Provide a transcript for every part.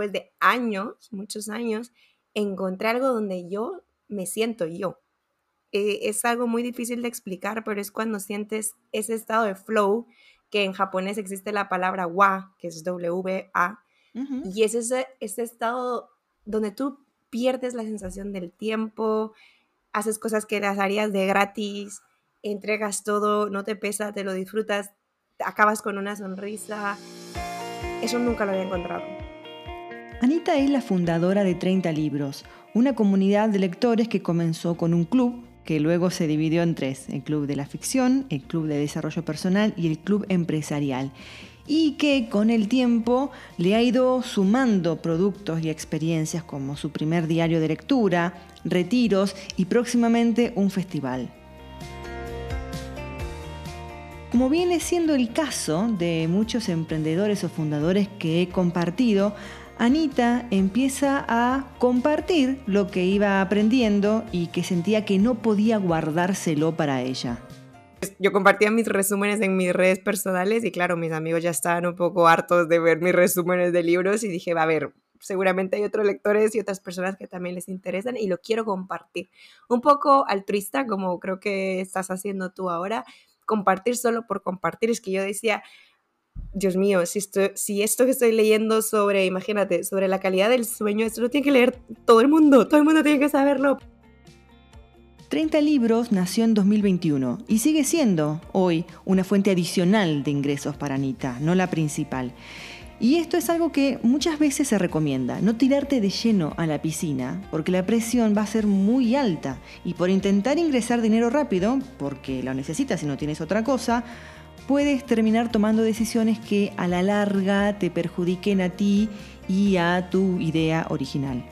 después de años, muchos años, encontré algo donde yo me siento yo. Eh, es algo muy difícil de explicar, pero es cuando sientes ese estado de flow, que en japonés existe la palabra wa, que es W-A, y es ese, ese estado donde tú pierdes la sensación del tiempo, haces cosas que las harías de gratis, entregas todo, no te pesa, te lo disfrutas, acabas con una sonrisa. Eso nunca lo había encontrado. Anita es la fundadora de 30 Libros, una comunidad de lectores que comenzó con un club que luego se dividió en tres, el Club de la Ficción, el Club de Desarrollo Personal y el Club Empresarial, y que con el tiempo le ha ido sumando productos y experiencias como su primer diario de lectura, retiros y próximamente un festival. Como viene siendo el caso de muchos emprendedores o fundadores que he compartido, Anita empieza a compartir lo que iba aprendiendo y que sentía que no podía guardárselo para ella. Yo compartía mis resúmenes en mis redes personales y claro, mis amigos ya estaban un poco hartos de ver mis resúmenes de libros y dije, va a ver, seguramente hay otros lectores y otras personas que también les interesan y lo quiero compartir. Un poco altruista, como creo que estás haciendo tú ahora, compartir solo por compartir. Es que yo decía, Dios mío, si esto, si esto que estoy leyendo sobre, imagínate, sobre la calidad del sueño, esto lo tiene que leer todo el mundo, todo el mundo tiene que saberlo. 30 libros nació en 2021 y sigue siendo hoy una fuente adicional de ingresos para Anita, no la principal. Y esto es algo que muchas veces se recomienda, no tirarte de lleno a la piscina, porque la presión va a ser muy alta y por intentar ingresar dinero rápido, porque lo necesitas si no tienes otra cosa, puedes terminar tomando decisiones que a la larga te perjudiquen a ti y a tu idea original.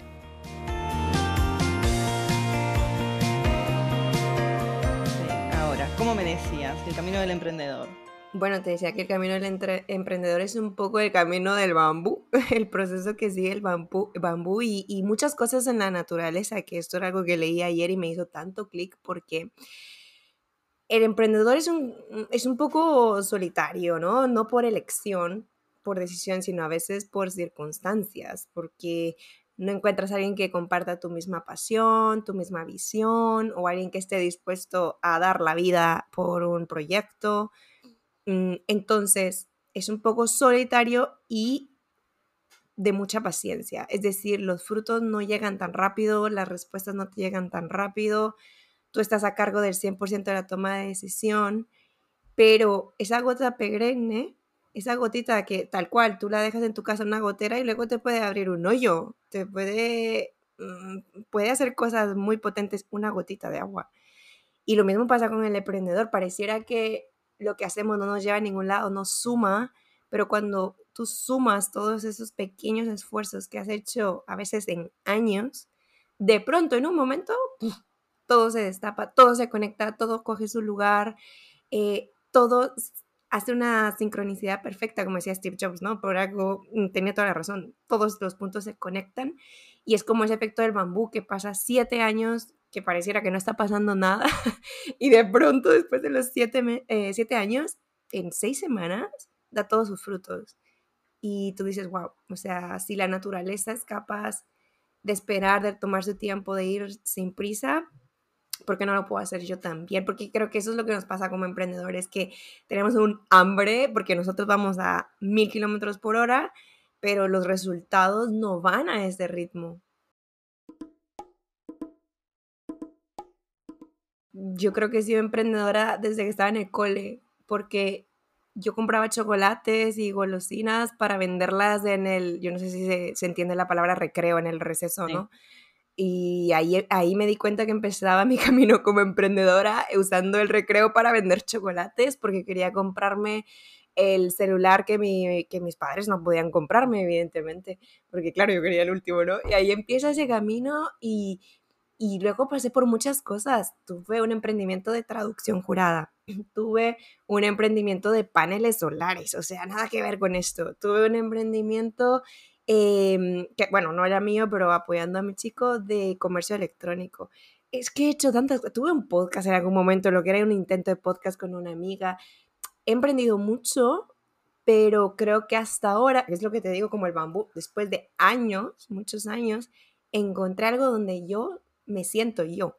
Ahora, ¿cómo me decías? El camino del emprendedor. Bueno, te decía que el camino del emprendedor es un poco el camino del bambú, el proceso que sigue el bambú, bambú y, y, muchas cosas en la naturaleza, que esto era algo que leí ayer y me hizo tanto clic porque el emprendedor es un, es un poco solitario, ¿no? No por elección, por decisión, sino a veces por circunstancias, porque no encuentras a alguien que comparta tu misma pasión, tu misma visión, o alguien que esté dispuesto a dar la vida por un proyecto Mm, entonces, es un poco solitario y de mucha paciencia. Es decir, los frutos no llegan tan rápido, las respuestas no te llegan tan rápido, tú estás a cargo del 100% de la toma de decisión, pero esa gota perenne, esa gotita que tal cual tú la dejas en tu casa en una gotera y luego te puede abrir un hoyo, te puede, mm, puede hacer cosas muy potentes una gotita de agua. Y lo mismo pasa con el emprendedor, pareciera que lo que hacemos no nos lleva a ningún lado, nos suma, pero cuando tú sumas todos esos pequeños esfuerzos que has hecho a veces en años, de pronto en un momento todo se destapa, todo se conecta, todo coge su lugar, eh, todo hace una sincronicidad perfecta, como decía Steve Jobs, ¿no? Por algo mm, tenía toda la razón, todos los puntos se conectan y es como ese efecto del bambú que pasa siete años que pareciera que no está pasando nada y de pronto después de los siete, eh, siete años, en seis semanas, da todos sus frutos. Y tú dices, wow, o sea, si la naturaleza es capaz de esperar, de tomar su tiempo, de ir sin prisa, ¿por qué no lo puedo hacer yo también? Porque creo que eso es lo que nos pasa como emprendedores, que tenemos un hambre, porque nosotros vamos a mil kilómetros por hora, pero los resultados no van a ese ritmo. yo creo que he sido emprendedora desde que estaba en el cole, porque yo compraba chocolates y golosinas para venderlas en el, yo no sé si se, entiende la palabra recreo, en el receso, ¿no? Y ahí, ahí me di cuenta que empezaba mi camino como emprendedora usando el recreo para vender chocolates, porque quería comprarme el celular que, mi, que mis padres no podían comprarme, evidentemente, porque claro, yo quería el último, ¿no? Y ahí empieza ese camino y, y luego pasé por muchas cosas. Tuve un emprendimiento de traducción jurada, tuve un emprendimiento de paneles solares, o sea, nada que ver con esto. Tuve un emprendimiento em, que, bueno, no era mío, pero apoyando a mi chico de comercio electrónico. Es que he hecho tantas, tuve un podcast en algún momento, lo que era un intento de podcast con una amiga. He emprendido mucho, pero creo que hasta ahora, es lo que te digo como el bambú, después de años, muchos años, encontré algo donde yo me siento yo.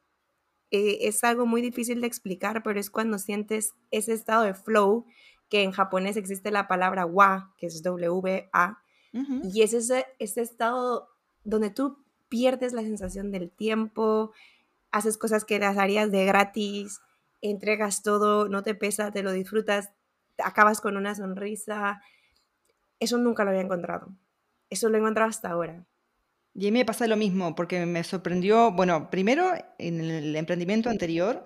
Eh, es algo muy difícil de explicar, pero es cuando sientes ese estado de flow, que en japonés existe la palabra wa, que es W-A, y es ese, ese estado donde tú pierdes la sensación del tiempo, haces cosas que las harías de gratis, entregas todo, no te pesa, te lo disfrutas, acabas con una sonrisa. Eso nunca lo había encontrado. Eso lo he encontrado hasta ahora. Y a mí me pasa lo mismo, porque me sorprendió, bueno, primero en el emprendimiento anterior,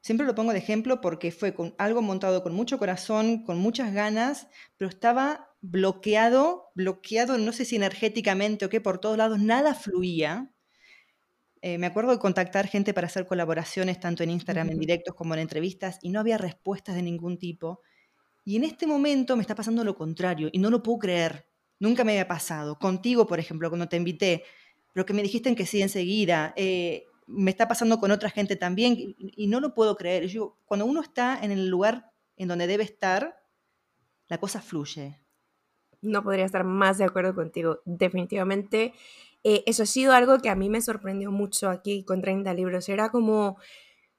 siempre lo pongo de ejemplo porque fue con algo montado con mucho corazón, con muchas ganas, pero estaba bloqueado, bloqueado, no sé si energéticamente o qué, por todos lados, nada fluía. Eh, me acuerdo de contactar gente para hacer colaboraciones, tanto en Instagram, en directos como en entrevistas, y no había respuestas de ningún tipo. Y en este momento me está pasando lo contrario, y no lo puedo creer. Nunca me había pasado. Contigo, por ejemplo, cuando te invité, pero que me dijiste que sí enseguida. Eh, me está pasando con otra gente también, y, no lo puedo creer. Yo, cuando uno está en el lugar en donde debe estar, la cosa fluye. No podría estar más de acuerdo contigo. Definitivamente eh, eso ha sido algo que a mí me sorprendió mucho aquí con 30 libros. Era como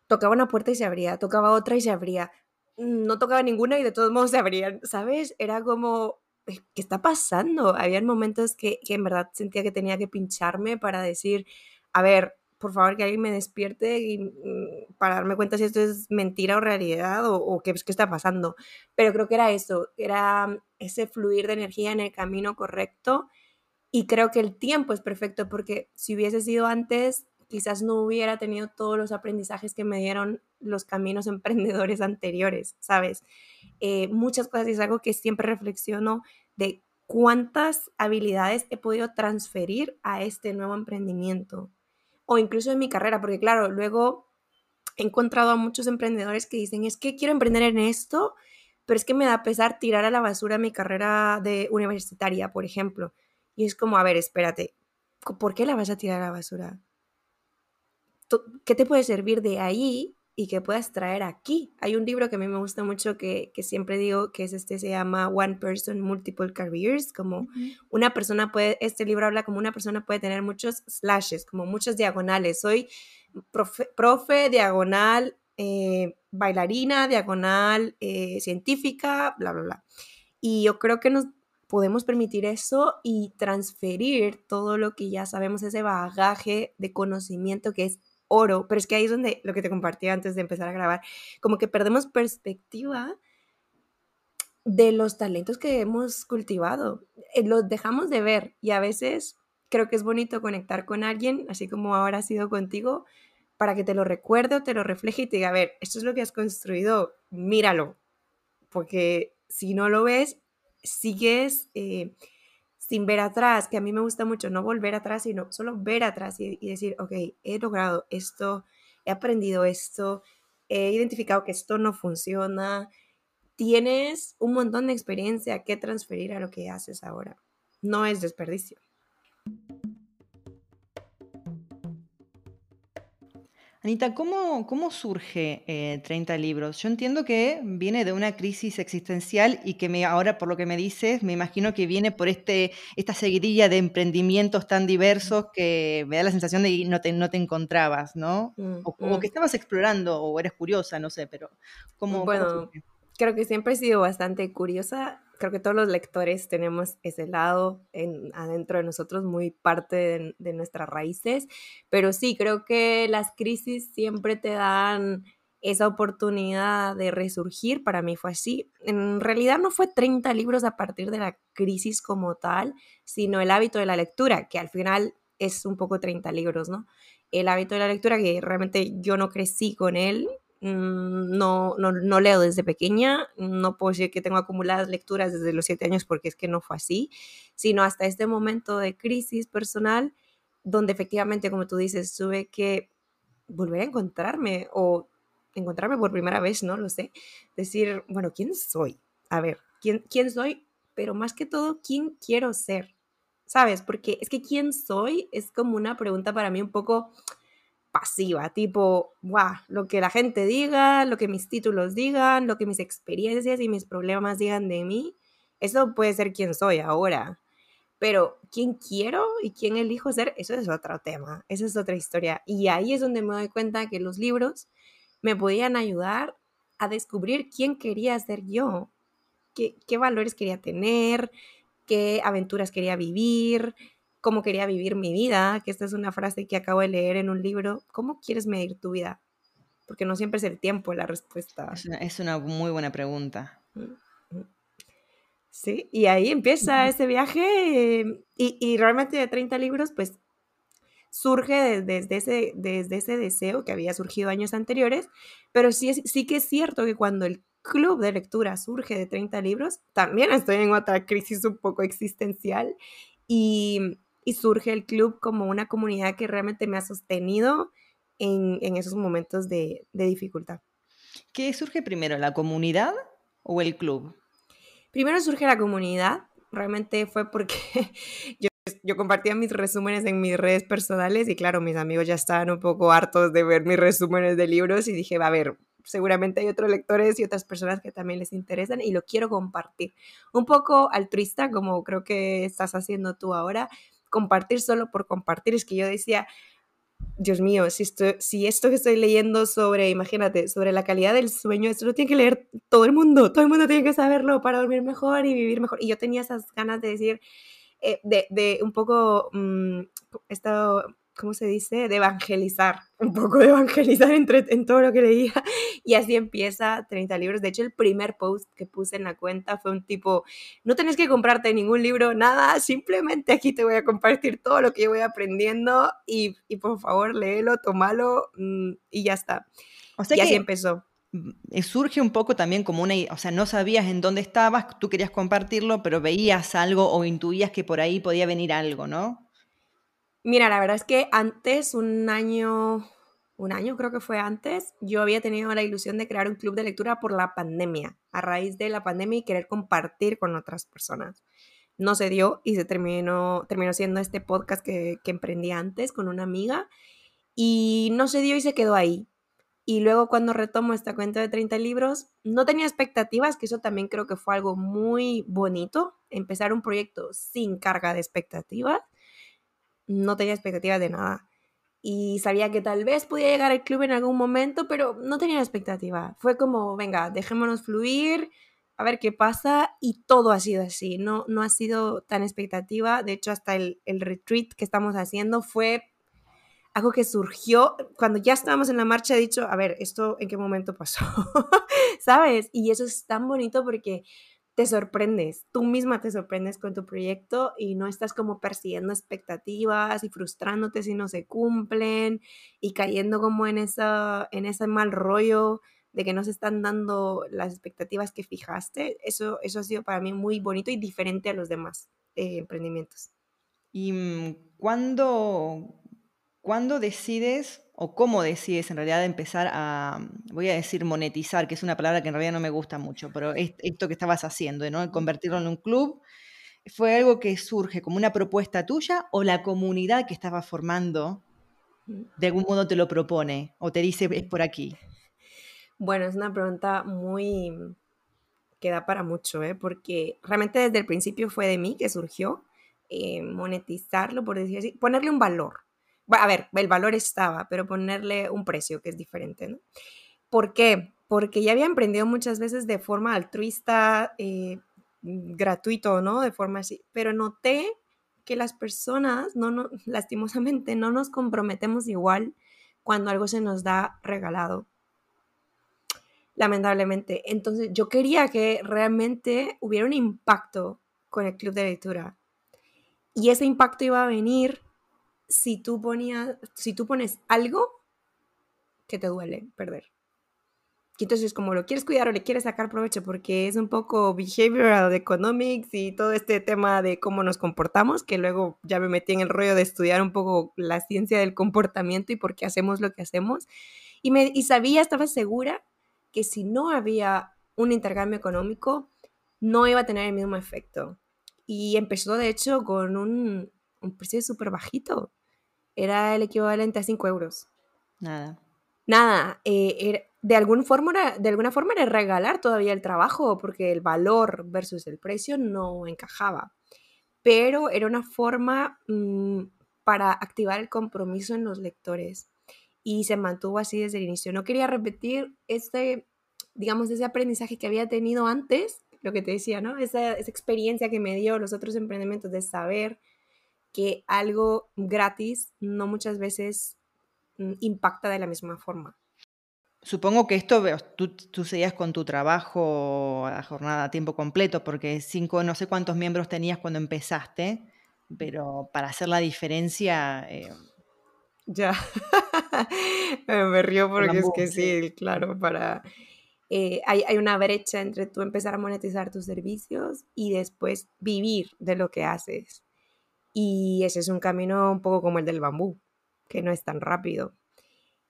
tocaba una puerta y se abría, tocaba otra y se abría. No tocaba ninguna y de todos modos se abrían, ¿sabes? Era como, ¿qué está pasando? Habían momentos que, que en verdad sentía que tenía que pincharme para decir, a ver, por favor que alguien me despierte y, mm, para darme cuenta si esto es mentira o realidad o, o qué, qué, está pasando. Pero creo que era eso, era ese fluir de energía en el camino correcto y creo que el tiempo es perfecto porque si hubiese sido antes, quizás no hubiera tenido todos los aprendizajes que me dieron los caminos emprendedores anteriores, ¿sabes? Eh, muchas cosas y es algo que siempre reflexiono de cuántas habilidades he podido transferir a este nuevo emprendimiento o incluso en mi carrera, porque claro, luego he encontrado a muchos emprendedores que dicen, es que quiero emprender en esto, pero es que me da pesar tirar a la basura mi carrera de universitaria, por ejemplo. Y es como, a ver, espérate, ¿por qué la vas a tirar a la basura? ¿Qué te puede servir de ahí y que puedas traer aquí? Hay un libro que a mí me gusta mucho que, siempre digo que es este, se llama One Person Multiple Careers, como una persona puede, este libro habla como una persona puede tener muchos slashes, como muchos diagonales. Soy profe, diagonal, eh, bailarina, diagonal, eh, científica, bla, bla, bla. Y yo creo que nos podemos permitir eso y transferir todo lo que ya sabemos, ese bagaje de conocimiento que es oro, pero es que ahí es donde lo que te compartí antes de empezar a grabar, como que perdemos perspectiva de los talentos que hemos cultivado, eh, los dejamos de ver y a veces creo que es bonito conectar con alguien, así como ahora ha sido contigo, para que te lo recuerde o te lo refleje y te diga, a ver, esto es lo que has construido, míralo, porque si no lo ves, sigues eh, sin ver atrás, que a mí me gusta mucho no volver atrás, sino solo ver atrás y, decir, ok, he logrado esto, he aprendido esto, he identificado que esto no funciona. Tienes un montón de experiencia que transferir a lo que haces ahora. No es desperdicio. Anita, ¿cómo, cómo surge 30 eh, libros? Yo entiendo que viene de una crisis existencial y que me, ahora, por lo que me dices, me imagino que viene por este, esta seguidilla de emprendimientos tan diversos que me da la sensación de que no te, no te encontrabas, ¿no? Mm, o, mm. que estabas explorando o eres curiosa, no sé, pero ¿cómo, bueno, creo que siempre he sido bastante curiosa creo que todos los lectores tenemos ese lado en, adentro de nosotros, muy parte de, nuestras raíces, pero sí, creo que las crisis siempre te dan esa oportunidad de resurgir, para mí fue así. En realidad no fue 30 libros a partir de la crisis como tal, sino el hábito de la lectura, que al final es un poco 30 libros, ¿no? El hábito de la lectura, que realmente yo no crecí con él, no, no, no, leo desde pequeña, no puedo decir que tengo acumuladas lecturas desde los siete años porque es que no fue así, sino hasta este momento de crisis personal donde efectivamente, como tú dices, tuve que volver a encontrarme o encontrarme por primera vez, no lo sé, decir, bueno, ¿quién soy? A ver, ¿quién, quién soy? Pero más que todo, ¿quién quiero ser? ¿Sabes? Porque es que quién soy es como una pregunta para mí un poco pasiva, tipo, wow, lo que la gente diga, lo que mis títulos digan, lo que mis experiencias y mis problemas digan de mí, Eso puede ser quien soy ahora. Pero quién quiero y quién elijo ser, eso es otro tema, esa es otra historia. Y ahí es donde me doy cuenta que los libros me podían ayudar a descubrir quién quería ser yo, qué valores quería tener, qué aventuras quería vivir, cómo quería vivir mi vida, que esta es una frase que acabo de leer en un libro. ¿Cómo quieres medir tu vida? Porque no siempre es el tiempo la respuesta. Es una, es una muy buena pregunta. Sí, y ahí empieza ese viaje y, y, realmente de 30 libros, pues surge desde, ese, desde ese deseo que había surgido años anteriores, pero sí, sí que es cierto que cuando el club de lectura surge de 30 libros, también estoy en otra crisis un poco existencial y, y surge el club como una comunidad que realmente me ha sostenido en, en esos momentos de, de dificultad. ¿Qué surge primero, la comunidad o el club? Primero surge la comunidad, realmente fue porque yo, yo, compartía mis resúmenes en mis redes personales y claro, mis amigos ya estaban un poco hartos de ver mis resúmenes de libros y dije, va a ver, seguramente hay otros lectores y otras personas que también les interesan y lo quiero compartir. Un poco altruista, como creo que estás haciendo tú ahora, compartir solo por compartir. Es que yo decía, Dios mío, si esto, si esto que estoy leyendo sobre, imagínate, sobre la calidad del sueño, esto lo tiene que leer todo el mundo, todo el mundo tiene que saberlo para dormir mejor y vivir mejor. Y yo tenía esas ganas de decir, eh, de, de, un poco, mmm, esto, ¿cómo se dice? De evangelizar, un poco de evangelizar entre, en todo lo que leía. Y así empieza 30 libros. De hecho, el primer post que puse en la cuenta fue un tipo, no tenés que comprarte ningún libro, nada, simplemente aquí te voy a compartir todo lo que yo voy aprendiendo y, y por favor, léelo, tomalo mmm, y ya está. O sea y así empezó mm, surge un poco también como una, o sea, no sabías en dónde estabas, tú querías compartirlo, pero veías algo o intuías que por ahí podía venir algo, ¿no? Mira, la verdad es que antes, un año, un año creo que fue antes, yo había tenido la ilusión de crear un club de lectura por la pandemia, a raíz de la pandemia y querer compartir con otras personas. No se dio y se terminó, terminó siendo este podcast que, emprendí antes con una amiga y no se dio y se quedó ahí. Y luego cuando retomo esta cuenta de 30 libros, no tenía expectativas, que eso también creo que fue algo muy bonito, empezar un proyecto sin carga de expectativas no tenía expectativas de nada. Y sabía que tal vez podía llegar al club en algún momento, pero no tenía expectativa. Fue como, venga, dejémonos fluir, a ver qué pasa. Y todo ha sido así, no, no ha sido tan expectativa. De hecho, hasta el, el retreat que estamos haciendo fue algo que surgió cuando ya estábamos en la marcha. He dicho, a ver, ¿esto en qué momento pasó? ¿Sabes? Y eso es tan bonito porque te sorprendes, tú misma te sorprendes con tu proyecto y no estás como persiguiendo expectativas y frustrándote si no se cumplen y cayendo como en, esa, en ese mal rollo de que no se están dando las expectativas que fijaste. Eso, eso ha sido para mí muy bonito y diferente a los demás eh, emprendimientos. ¿Y mm, cuándo, cuándo decides o cómo decides en realidad empezar a, voy a decir monetizar, que es una palabra que en realidad no me gusta mucho, pero esto que estabas haciendo, ¿no? Convertirlo en un club, ¿fue algo que surge como una propuesta tuya o la comunidad que estabas formando de algún modo te lo propone o te dice es por aquí? Bueno, es una pregunta muy que da para mucho, ¿eh? porque realmente desde el principio fue de mí que surgió eh, monetizarlo, por decir así, ponerle un valor a ver, el valor estaba, pero ponerle un precio que es diferente, ¿no? ¿Por qué? Porque ya había emprendido muchas veces de forma altruista, eh, gratuito, ¿no? De forma así, pero noté que las personas, no, no, lastimosamente, no nos comprometemos igual cuando algo se nos da regalado. Lamentablemente. Entonces, yo quería que realmente hubiera un impacto con el club de lectura. Y ese impacto iba a venir si tú, ponías, si tú pones algo que te duele perder. Y entonces como lo quieres cuidar o le quieres sacar provecho porque es un poco behavioral economics y todo este tema de cómo nos comportamos, que luego ya me metí en el rollo de estudiar un poco la ciencia del comportamiento y por qué hacemos lo que hacemos. Y, me, y sabía, estaba segura que si no había un intercambio económico, no iba a tener el mismo efecto. Y empezó de hecho con un, un precio súper bajito era el equivalente a 5 euros. Nada. Nada. Eh, de, algún forma, de alguna forma era regalar todavía el trabajo, porque el valor versus el precio no encajaba. Pero era una forma mm, para activar el compromiso en los lectores y se mantuvo así desde el inicio. No quería repetir este, digamos, ese aprendizaje que había tenido antes, lo que te decía, ¿no? Esa, esa experiencia que me dio los otros emprendimientos de saber que algo gratis no muchas veces mm, impacta de la misma forma. Supongo que esto tú, tú seguías con tu trabajo a jornada a tiempo completo, porque cinco, no sé cuántos miembros tenías cuando empezaste, pero para hacer la diferencia... Eh, ya, me río porque es que sí, claro, para... Eh, hay, hay, una brecha entre tú empezar a monetizar tus servicios y después vivir de lo que haces. Y ese es un camino un poco como el del bambú, que no es tan rápido.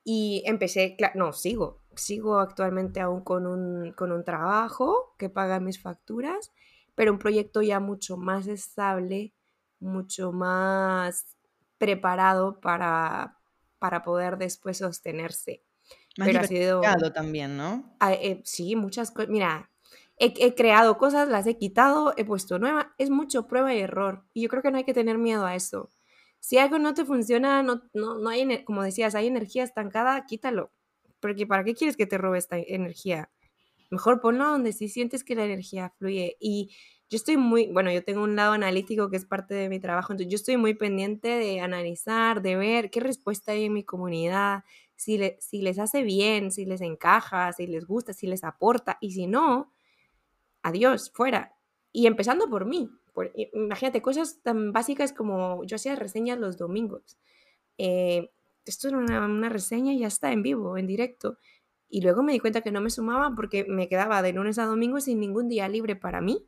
Y empecé, no, sigo, sigo actualmente aún con un, con un trabajo que paga mis facturas, pero un proyecto ya mucho más estable, mucho más preparado para, para poder después sostenerse. Más pero ha sido también, ¿no? Ah, eh, sí, muchas cosas. Mira, he, creado cosas, las he quitado, he puesto nueva, es mucho prueba y error. Y yo creo que no hay que tener miedo a eso. Si algo no te funciona, no, no, no hay, como decías, hay energía estancada, quítalo. Porque ¿para qué quieres que te robe esta energía? Mejor ponlo donde sí sientes que la energía fluye. Y yo estoy muy, bueno, yo tengo un lado analítico que es parte de mi trabajo, entonces yo estoy muy pendiente de analizar, de ver qué respuesta hay en mi comunidad, si, le, si les hace bien, si les encaja, si les gusta, si les aporta, y si no, adiós, fuera. Y empezando por mí. imagínate, cosas tan básicas como yo hacía reseñas los domingos. Eh, esto era una, reseña y ya está en vivo, en directo. Y luego me di cuenta que no me sumaba porque me quedaba de lunes a domingo sin ningún día libre para mí.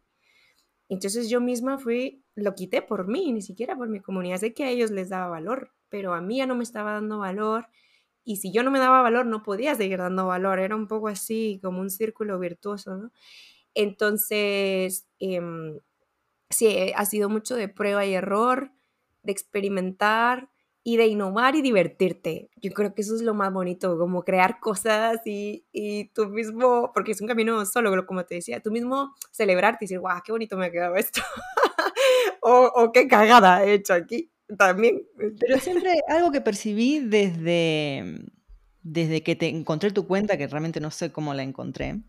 Entonces yo misma fui, lo quité por mí, ni siquiera por mi comunidad. Sé que a ellos les daba valor, pero a mí ya no me estaba dando valor. Y si yo no me daba valor, no podía seguir dando valor. Era un poco así, como un círculo virtuoso, ¿no? Entonces, em, sí, eh, ha sido mucho de prueba y error, de experimentar y de innovar y divertirte. Yo creo que eso es lo más bonito, como crear cosas y, y tú mismo, porque es un camino solo, como te decía, tú mismo celebrarte y decir, guau, qué bonito me ha quedado esto. o, o qué cagada he hecho aquí también. Pero siempre algo que percibí desde, desde que te encontré tu cuenta, que realmente no sé cómo la encontré,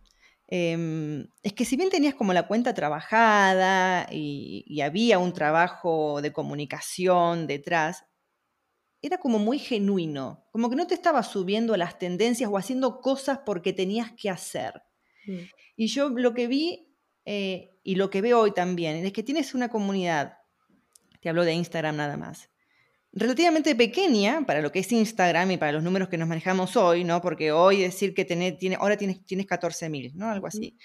Em, es que si bien tenías como la cuenta trabajada y, había un trabajo de comunicación detrás, era como muy genuino, como que no te estabas subiendo a las tendencias o haciendo cosas porque tenías que hacer. Mm. Y yo lo que vi eh, y lo que veo hoy también es que tienes una comunidad, te hablo de Instagram nada más, relativamente pequeña para lo que es Instagram y para los números que nos manejamos hoy, ¿no? Porque hoy decir que tenés, tiene, ahora tienes, tienes 14.000, ¿no? Algo así.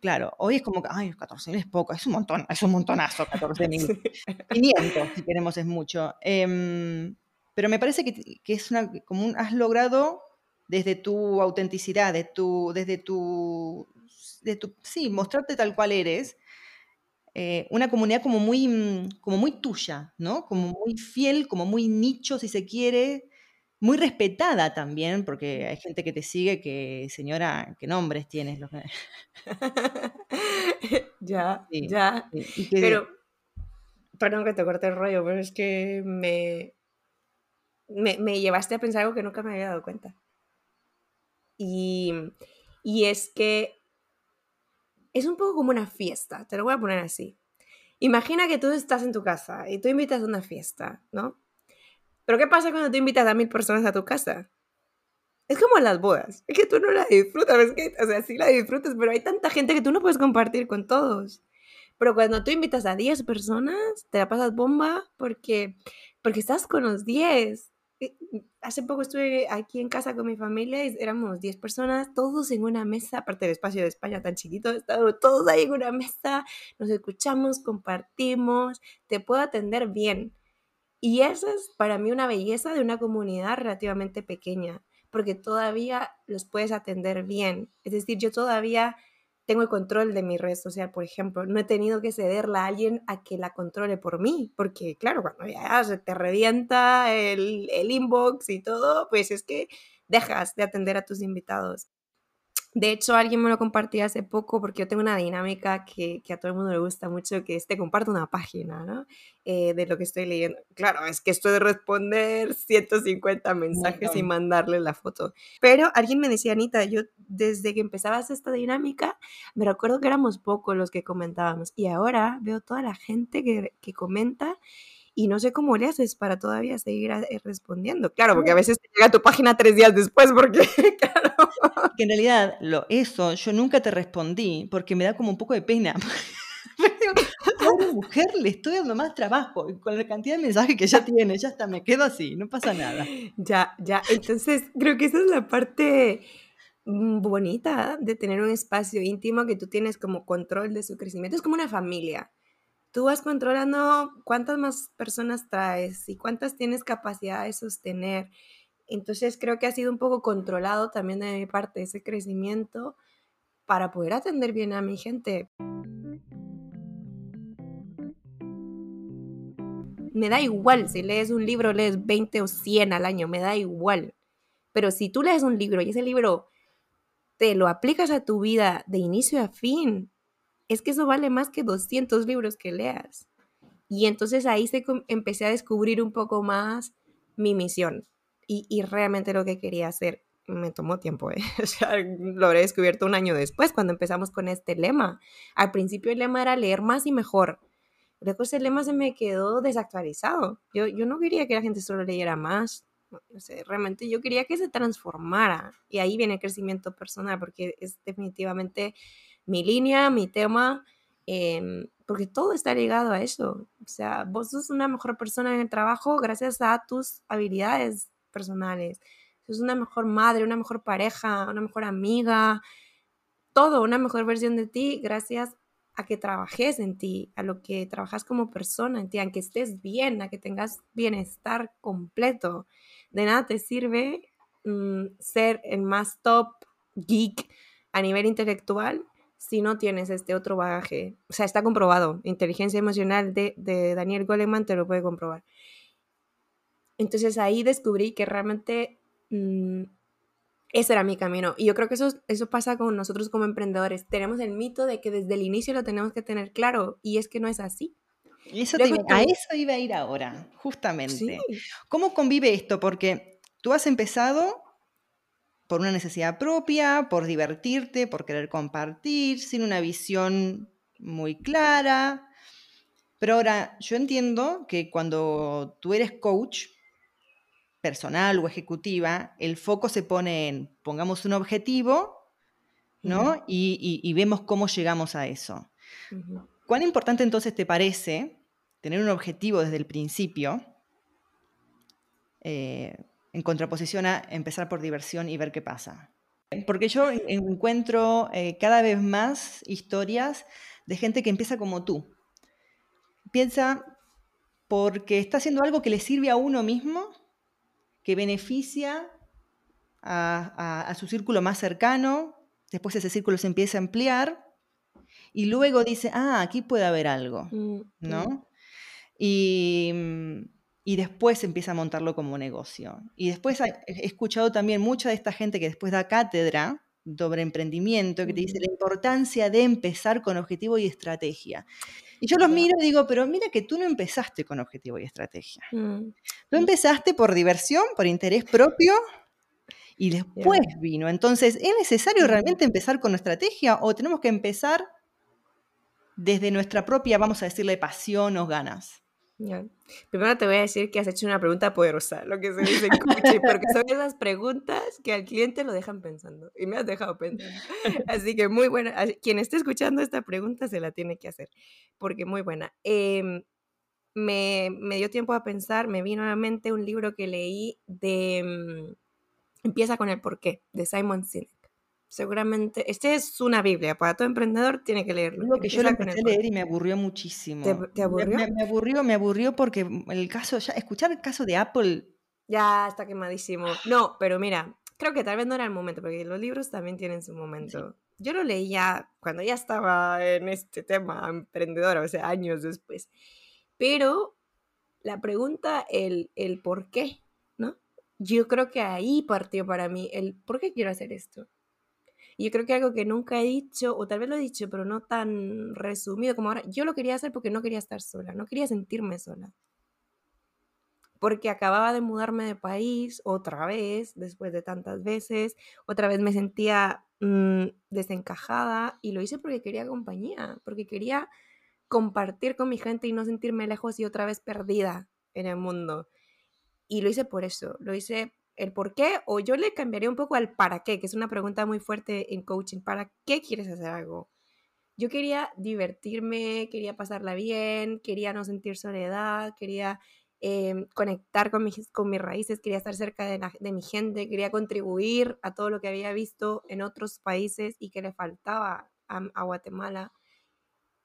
Claro, hoy es como que, ay, 14.000 es poco, es un montón, es un montonazo, 14.000. 500, si queremos, es mucho. Em, pero me parece que, que, es una, como un, has logrado desde tu autenticidad, de tu, desde tu, de tu, sí, mostrarte tal cual eres, eh, una comunidad como muy, mm, como muy tuya, ¿no? Como muy fiel, como muy nicho, si se quiere, muy respetada también, porque hay gente que te sigue que, señora, ¿qué nombres tienes? ya, ya. Pero, perdón que te corte el rollo, pero es que me, me, me, llevaste a pensar algo que nunca me había dado cuenta. Y, y es que es un poco como una fiesta, te lo voy a poner así. Imagina que tú estás en tu casa y tú invitas a una fiesta, ¿no? Pero ¿qué pasa cuando tú invitas a mil personas a tu casa? Es como las bodas, es que tú no la disfrutas, es que, o sea, sí la disfrutas, pero hay tanta gente que tú no puedes compartir con todos. Pero cuando tú invitas a 10 personas, te la pasas bomba porque, porque estás con los 10 eh, hace poco estuve aquí en casa con mi familia y éramos 10 personas, todos en una mesa, aparte del espacio de España tan chiquito, todos ahí en una mesa, nos escuchamos, compartimos, te puedo atender bien. Y eso es para mí una belleza de una comunidad relativamente pequeña, porque todavía los puedes atender bien. Es decir, yo todavía tengo el control de mi red social, por ejemplo. No he tenido que cederla a alguien a que la controle por mí, porque claro, cuando ya se te revienta el, el inbox y todo, pues es que dejas de atender a tus invitados. De hecho, alguien me lo compartió hace poco porque yo tengo una dinámica que, que a todo el mundo le gusta mucho, que es te comparto una página, ¿no? Eh, de lo que estoy leyendo. Claro, es que esto de responder 150 mensajes y mandarle la foto. Pero alguien me decía, Anita, yo desde que empezabas esta dinámica, me recuerdo que éramos pocos los que comentábamos y ahora veo toda la gente que, que comenta y no sé cómo le haces para todavía seguir eh, respondiendo. Claro, porque a veces te llega a tu página tres días después, porque, claro. Que en realidad, lo, eso, yo nunca te respondí porque me da como un poco de pena. a una mujer le estoy dando más trabajo con la cantidad de mensajes que ya tiene, ya está, me quedo así, no pasa nada. Ya, ya, entonces creo que esa es la parte mm, bonita de tener un espacio íntimo que tú tienes como control de su crecimiento. Es como una familia tú vas controlando cuántas más personas traes y cuántas tienes capacidad de sostener. Entonces creo que ha sido un poco controlado también de mi parte ese crecimiento para poder atender bien a mi gente. Me da igual si lees un libro, lees 20 o 100 al año, me da igual. Pero si tú lees un libro y ese libro te lo aplicas a tu vida de inicio a fin, es que eso vale más que 200 libros que leas. Y entonces ahí se, empecé a descubrir un poco más mi misión y, realmente lo que quería hacer. Me tomó tiempo, ¿eh? o sea, lo habré descubierto un año después cuando empezamos con este lema. Al principio el lema era leer más y mejor. Después el lema se me quedó desactualizado. Yo, yo no quería que la gente solo leyera más. No sé, realmente yo quería que se transformara. Y ahí viene el crecimiento personal, porque es definitivamente mi línea, mi tema, em, porque todo está ligado a eso. O sea, vos sos una mejor persona en el trabajo gracias a tus habilidades personales. Sos una mejor madre, una mejor pareja, una mejor amiga, todo, una mejor versión de ti gracias a que trabajes en ti, a lo que trabajas como persona en ti, a que estés bien, a que tengas bienestar completo. De nada te sirve mm, ser el más top geek a nivel intelectual si no tienes este otro bagaje. O sea, está comprobado. Inteligencia emocional de, Daniel Goleman te lo puede comprobar. Entonces ahí descubrí que realmente mm, ese era mi camino. Y yo creo que eso, eso pasa con nosotros como emprendedores. Tenemos el mito de que desde el inicio lo tenemos que tener claro y es que no es así. Eso a eso iba a ir ahora, justamente. ¿Cómo convive esto? Porque tú has empezado por una necesidad propia, por divertirte, por querer compartir, sin una visión muy clara. Pero ahora, yo entiendo que cuando tú eres coach personal o ejecutiva, el foco se pone en, pongamos un objetivo, ¿no? y, vemos cómo llegamos a eso. ¿Cuán importante entonces te parece tener un objetivo desde el principio? Eh, en contraposición a empezar por diversión y ver qué pasa. Porque yo encuentro eh, cada vez más historias de gente que empieza como tú. Piensa porque está haciendo algo que le sirve a uno mismo, que beneficia a, su círculo más cercano, después ese círculo se empieza a ampliar y luego dice, ah, aquí puede haber algo, mm, ¿no? Mm. Y mm, y después empieza a montarlo como negocio. Y después he escuchado también mucha de esta gente que después da cátedra sobre emprendimiento, que te dice la importancia de empezar con objetivo y estrategia. Y yo los miro y digo, pero mira que tú no empezaste con objetivo y estrategia. Mm. Tú empezaste por diversión, por interés propio, y después vino. Entonces, ¿es necesario realmente empezar con estrategia o tenemos que empezar desde nuestra propia, vamos a decirle, pasión o ganas? Primero te voy a decir que has hecho una pregunta poderosa, lo que se dice en coaching, porque son esas preguntas que al cliente lo dejan pensando y me has dejado pensando. Así que muy buena. Quien esté escuchando esta pregunta se la tiene que hacer, porque muy buena. Em, me, me, dio tiempo a pensar, me vino a la mente un libro que leí de mm, Empieza con el porqué, de Simon Sinek seguramente, este es una Biblia, para todo emprendedor tiene que leerlo. Lo que yo lo empecé a leer y me aburrió muchísimo. ¿Te, aburrió? Me, aburrió, me aburrió porque el caso, ya, escuchar el caso de Apple. Ya está quemadísimo. No, pero mira, creo que tal vez no era el momento, porque los libros también tienen su momento. Yo lo leí ya cuando ya estaba en este tema emprendedora, o sea, años después. Pero la pregunta, el, el por qué, ¿no? Yo creo que ahí partió para mí el por qué quiero hacer esto Y yo creo que algo que nunca he dicho, o tal vez lo he dicho, pero no tan resumido como ahora, yo lo quería hacer porque no quería estar sola, no quería sentirme sola. Porque acababa de mudarme de país otra vez, después de tantas veces, otra vez me sentía mm, desencajada y lo hice porque quería compañía, porque quería compartir con mi gente y no sentirme lejos y otra vez perdida en el mundo. Y lo hice por eso, lo hice el por qué o yo le cambiaría un poco al para qué, que es una pregunta muy fuerte en coaching. ¿Para qué quieres hacer algo? Yo quería divertirme, quería pasarla bien, quería no sentir soledad, quería em, conectar con mis, con mis raíces, quería estar cerca de, de mi gente, quería contribuir a todo lo que había visto en otros países y que le faltaba a, a Guatemala.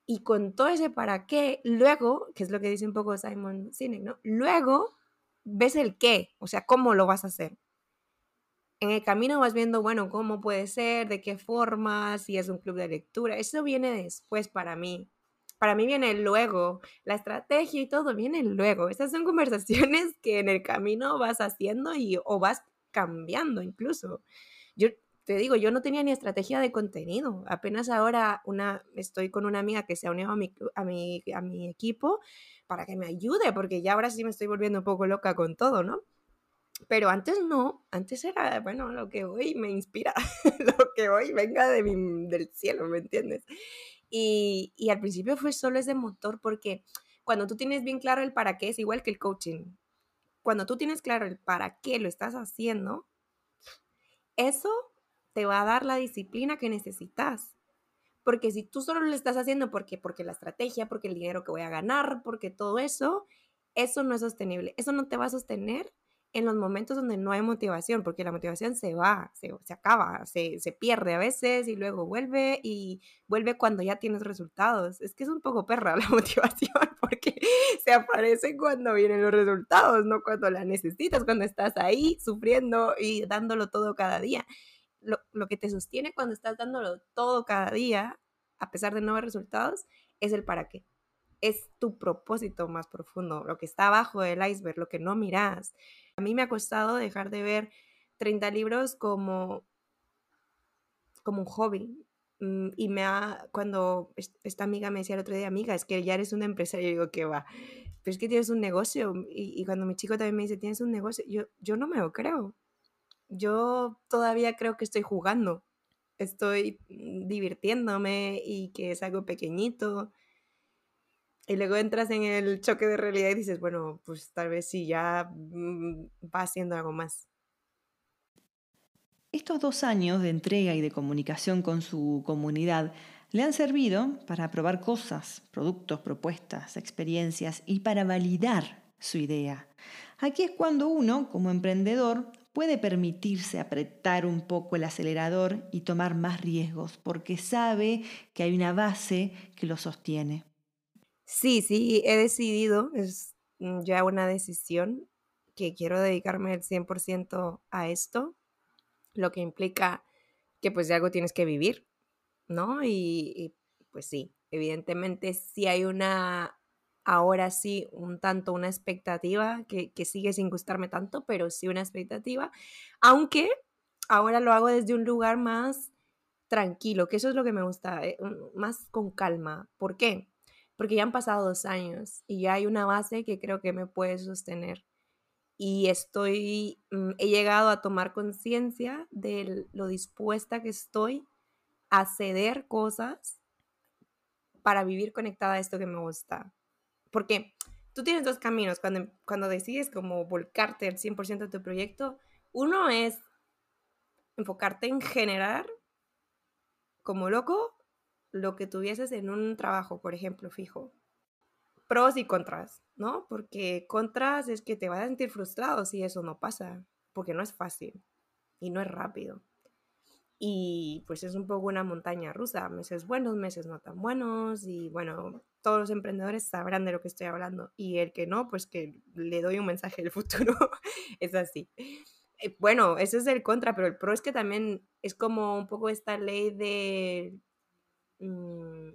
Y con todo ese para qué, luego, que es lo que dice un poco Simon Sinek, ¿no? Luego ves el qué, o sea, cómo lo vas a hacer. En el camino vas viendo, bueno, cómo puede ser, de qué forma, si es un club de lectura. Eso viene después para mí. Para mí viene luego. La estrategia y todo viene luego. Esas son conversaciones que en el camino vas haciendo y o vas cambiando incluso. Yo te digo, yo no tenía ni estrategia de contenido. Apenas ahora una, estoy con una amiga que se ha unido a mi, a mi, a mi equipo para que me ayude, porque ya ahora sí me estoy volviendo un poco loca con todo, ¿no? Pero antes no, antes era, bueno, lo que hoy me inspira, lo que hoy venga de del cielo, ¿me entiendes? Y, y al principio fue solo ese motor porque cuando tú tienes bien claro el para qué es igual que el coaching. Cuando tú tienes claro el para qué lo estás haciendo, eso te va a dar la disciplina que necesitas. Porque si tú solo lo estás haciendo porque, porque la estrategia, porque el dinero que voy a ganar, porque todo eso, eso no es sostenible. Eso no te va a sostener en los momentos donde no hay motivación, porque la motivación se va, se, se acaba, se, se, pierde a veces y luego vuelve y vuelve cuando ya tienes resultados. Es que es un poco perra la motivación, porque se aparece cuando vienen los resultados, no cuando la necesitas, cuando estás ahí sufriendo y dándolo todo cada día lo, que te sostiene cuando estás dándolo todo cada día, a pesar de no ver resultados, es el para qué. Es tu propósito más profundo, lo que está abajo del iceberg, lo que no miras. A mí me ha costado dejar de ver 30 libros como, como un hobby. Mm, y me ha, cuando esta amiga me decía el otro día, amiga, es que ya eres una empresa, yo digo, ¿qué va? Pero es que tienes un negocio. Y, y, cuando mi chico también me dice, tienes un negocio, yo, yo no me lo creo yo todavía creo que estoy jugando, estoy divirtiéndome y que es algo pequeñito. Y luego entras en el choque de realidad y dices, bueno, pues tal vez sí, ya mm, va haciendo algo más. Estos dos años de entrega y de comunicación con su comunidad le han servido para probar cosas, productos, propuestas, experiencias y para validar su idea. Aquí es cuando uno, como emprendedor, puede permitirse apretar un poco el acelerador y tomar más riesgos porque sabe que hay una base que lo sostiene. Sí, sí, he decidido, es ya una decisión que quiero dedicarme el 100% a esto, lo que implica que pues de algo tienes que vivir, ¿no? Y, y pues sí, evidentemente sí hay una ahora sí un tanto una expectativa que, sigue sin gustarme tanto, pero sí una expectativa, aunque ahora lo hago desde un lugar más tranquilo, que eso es lo que me gusta, eh, más con calma. ¿Por qué? Porque ya han pasado dos años y ya hay una base que creo que me puede sostener. Y estoy, mm, he llegado a tomar conciencia de lo dispuesta que estoy a ceder cosas para vivir conectada a esto que me gusta. Porque tú tienes dos caminos cuando, cuando decides como volcarte al 100% de tu proyecto. Uno es enfocarte en generar como loco lo que tuvieses en un trabajo, por ejemplo, fijo. Pros y contras, ¿no? Porque contras es que te vas a sentir frustrado si eso no pasa, porque no es fácil y no es rápido. Y pues es un poco una montaña rusa, meses buenos, meses no tan buenos y bueno, todos los emprendedores sabrán de lo que estoy hablando y el que no, pues que le doy un mensaje del futuro, es así. Eh, bueno, ese es el contra, pero el pro es que también es como un poco esta ley de, mm,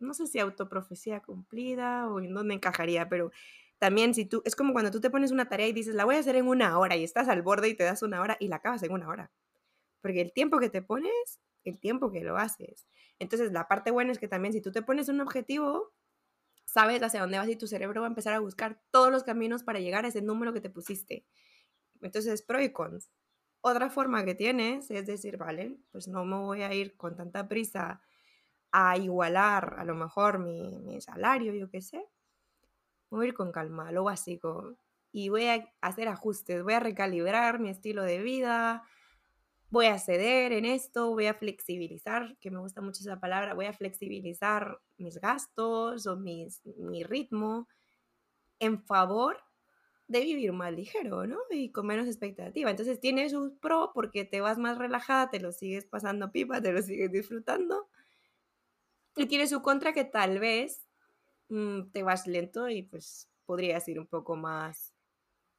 no sé si autoprofecía cumplida o en dónde encajaría, pero también si tú, es como cuando tú te pones una tarea y dices, la voy a hacer en una hora y estás al borde y te das una hora y la acabas en una hora. Porque el tiempo que te pones el tiempo que lo haces. Entonces, la parte buena es que también si tú te pones un objetivo, sabes hacia dónde vas y tu cerebro va a empezar a buscar todos los caminos para llegar a ese número que te pusiste. Entonces, pro y cons. Otra forma que tienes es decir, vale, pues no me voy a ir con tanta prisa a igualar a lo mejor mi, mi salario, yo qué sé. Voy a ir con calma, lo básico. Y voy a hacer ajustes, voy a recalibrar mi estilo de vida, voy a ceder en esto, voy a flexibilizar, que me gusta mucho esa palabra, voy a flexibilizar mis gastos o mis, mi ritmo en favor de vivir más ligero, ¿no? Y con menos expectativa. Entonces tiene sus pro porque te vas más relajada, te lo sigues pasando pipa, te lo sigues disfrutando. Y tiene su contra que tal vez mm, te vas lento y pues podrías ir un poco más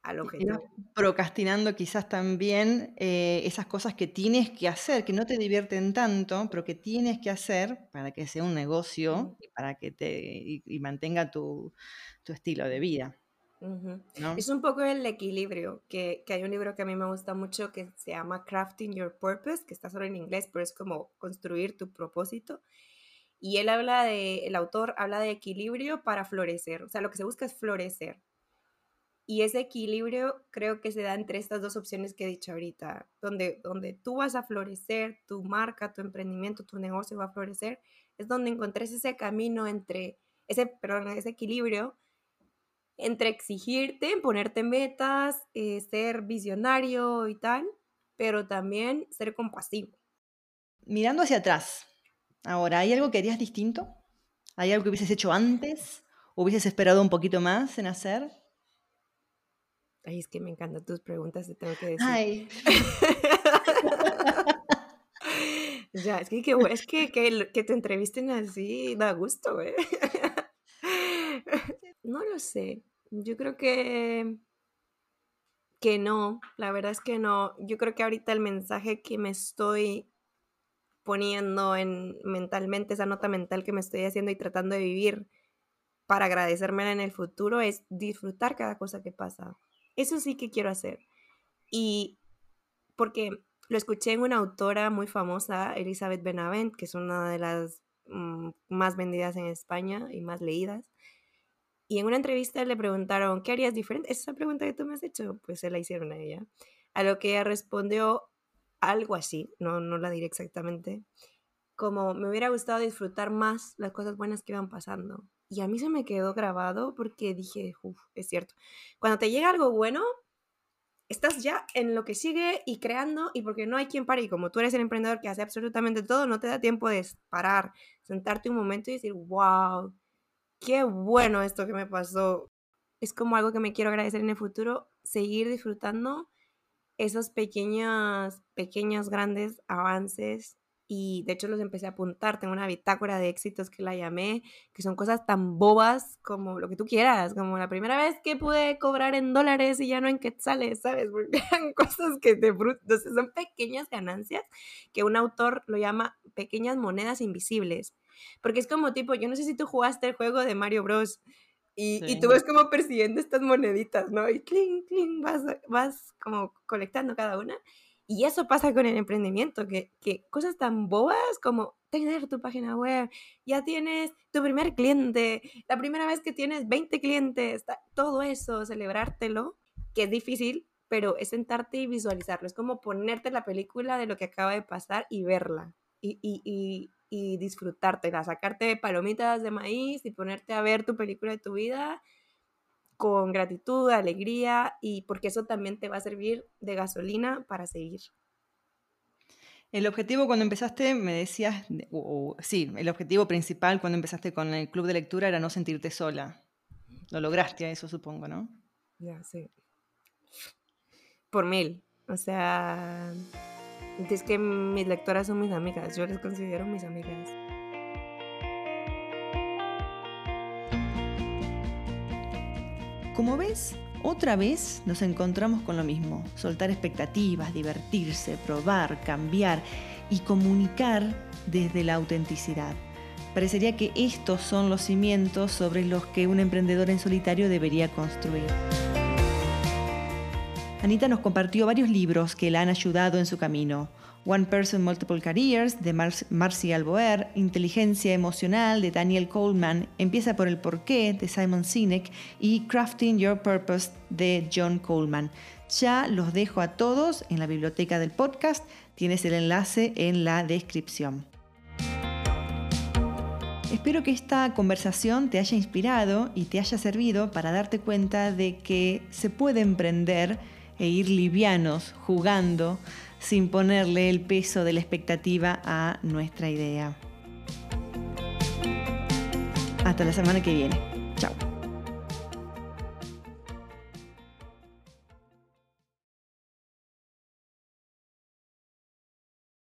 al objetivo. Procrastinando quizás también eh, esas cosas que tienes que hacer, que no te divierten tanto, pero que tienes que hacer para que sea un negocio y para que te y, mantenga tu, tu estilo de vida. Es un poco el equilibrio, que, que, hay un libro que a mí me gusta mucho que se llama Crafting Your Purpose, que está solo en inglés, pero es como construir tu propósito. Y él habla de, el autor habla de equilibrio para florecer, o sea, lo que se busca es florecer. Y ese equilibrio creo que se da entre estas dos opciones que he dicho ahorita, donde, donde tú vas a florecer, tu marca, tu emprendimiento, tu negocio va a florecer, es donde encontres ese camino entre, ese, perdón, ese equilibrio entre exigirte, ponerte metas, eh, ser visionario y tal, pero también ser compasivo. Mirando hacia atrás, ahora, ¿hay algo que harías distinto? ¿Hay algo que hubieses hecho antes? ¿O hubieses esperado un poquito más en hacer? Ay, es que me encantan tus preguntas, te tengo que decir. Ay. ya, es que, es que, que, que te entrevisten así da gusto, güey. no lo sé. Yo creo que que no, la verdad es que no. Yo creo que ahorita el mensaje que me estoy poniendo en mentalmente, esa nota mental que me estoy haciendo y tratando de vivir para agradecerme en el futuro es disfrutar cada cosa que pasa. Eso sí que quiero hacer. Y porque lo escuché en una autora muy famosa, Elizabeth Benavent, que es una de las mm, más vendidas en España y más leídas. Y en una entrevista le preguntaron, ¿qué harías diferente? Esa pregunta que tú me has hecho, pues se la hicieron a ella. A lo que ella respondió algo así, no, no la diré exactamente, como me hubiera gustado disfrutar más las cosas buenas que iban pasando. Y a mí se me quedó grabado porque dije, uff, es cierto. Cuando te llega algo bueno, estás ya en lo que sigue y creando y porque no hay quien pare y como tú eres el emprendedor que hace absolutamente todo, no te da tiempo de parar, sentarte un momento y decir, wow, qué bueno esto que me pasó. Es como algo que me quiero agradecer en el futuro, seguir disfrutando esos pequeños, pequeños, grandes avances y de hecho los empecé a apuntar. Tengo una bitácora de éxitos que la llamé, que son cosas tan bobas como lo que tú quieras, como la primera vez que pude cobrar en dólares y ya no en quetzales, ¿sabes? Porque eran cosas que te Entonces son pequeñas ganancias que un autor lo llama pequeñas monedas invisibles. Porque es como tipo, yo no sé si tú jugaste el juego de Mario Bros. Y, y, tú ves como persiguiendo estas moneditas, ¿no? Y cling, cling, vas, vas como colectando cada una. Y eso pasa con el emprendimiento, que, que cosas tan bobas como tener tu página web, ya tienes tu primer cliente, la primera vez que tienes 20 clientes, todo eso, celebrártelo, que es difícil, pero es sentarte y visualizarlo. Es como ponerte la película de lo que acaba de pasar y verla. Y, y, y disfrutártela, sacarte palomitas de maíz y ponerte a ver tu película de tu vida con gratitud, alegría y porque eso también te va a servir de gasolina para seguir. El objetivo cuando empezaste, me decías, sí, el objetivo principal cuando empezaste con el club de lectura era no sentirte sola. Lo lograste a eso, supongo, ¿no? Ya, sí. Por mil. O sea, es que mis lectoras son mis amigas, yo les considero mis amigas. Como ves, otra vez nos encontramos con lo mismo, soltar expectativas, divertirse, probar, cambiar y comunicar desde la autenticidad. Parecería que estos son los cimientos sobre los que un emprendedor en solitario debería construir. Anita nos compartió varios libros que la han ayudado en su camino. One Person Multiple Careers de Marcy Alboer, Inteligencia Emocional de Daniel Coleman, Empieza por el Porqué de Simon Sinek y Crafting Your Purpose de John Coleman. Ya los dejo a todos en la biblioteca del podcast, tienes el enlace en la descripción. Espero que esta conversación te haya inspirado y te haya servido para darte cuenta de que se puede emprender e ir livianos, jugando, sin ponerle el peso de la expectativa a nuestra idea. Hasta la semana que viene. Chao.